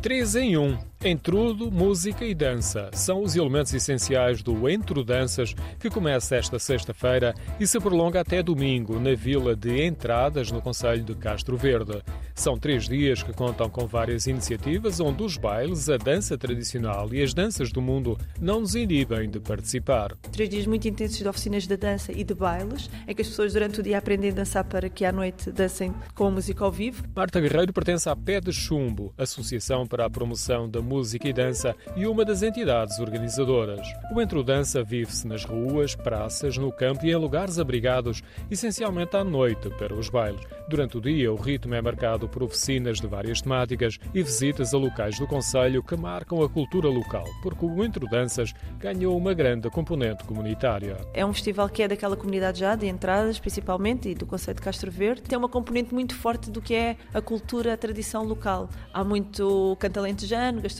3 em 1. Entrudo, música e dança são os elementos essenciais do Entro Danças, que começa esta sexta-feira e se prolonga até domingo na Vila de Entradas, no Conselho de Castro Verde. São três dias que contam com várias iniciativas onde os bailes, a dança tradicional e as danças do mundo não nos inibem de participar. Três dias muito intensos de oficinas de dança e de bailes, em que as pessoas durante o dia aprendem a dançar para que à noite dancem com a música ao vivo. Marta Guerreiro pertence à Pé de Chumbo, Associação para a Promoção da Música e Dança e uma das entidades organizadoras. O Entro Dança vive-se nas ruas, praças, no campo e em lugares abrigados, essencialmente à noite para os bailes. Durante o dia, o ritmo é marcado por oficinas de várias temáticas e visitas a locais do Conselho que marcam a cultura local, porque o Entro Danças ganhou uma grande componente comunitária. É um festival que é daquela comunidade já, de entradas principalmente, e do Conselho de Castro Verde. Tem uma componente muito forte do que é a cultura, a tradição local. Há muito cantalentejano, gastronomia,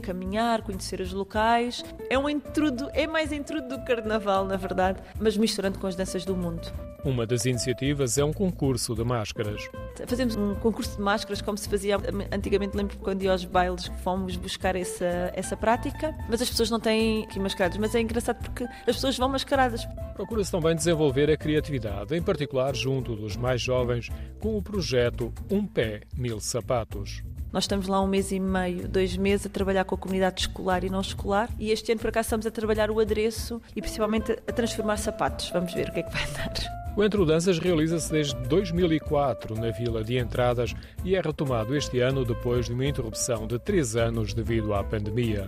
caminhar, conhecer os locais. É um intrudo, é mais intrudo do carnaval, na verdade, mas misturando com as danças do mundo. Uma das iniciativas é um concurso de máscaras. Fazemos um concurso de máscaras como se fazia antigamente, lembro quando ia aos bailes fomos buscar essa, essa prática, mas as pessoas não têm aqui mascaradas, mas é engraçado porque as pessoas vão mascaradas. Procura-se também desenvolver a criatividade, em particular junto dos mais jovens, com o projeto Um Pé, Mil Sapatos. Nós estamos lá um mês e meio, dois meses a trabalhar com a comunidade escolar e não escolar e este ano por acaso estamos a trabalhar o adereço e principalmente a transformar sapatos. Vamos ver o que é que vai dar. O Entre Danças realiza-se desde 2004 na Vila de Entradas e é retomado este ano depois de uma interrupção de três anos devido à pandemia.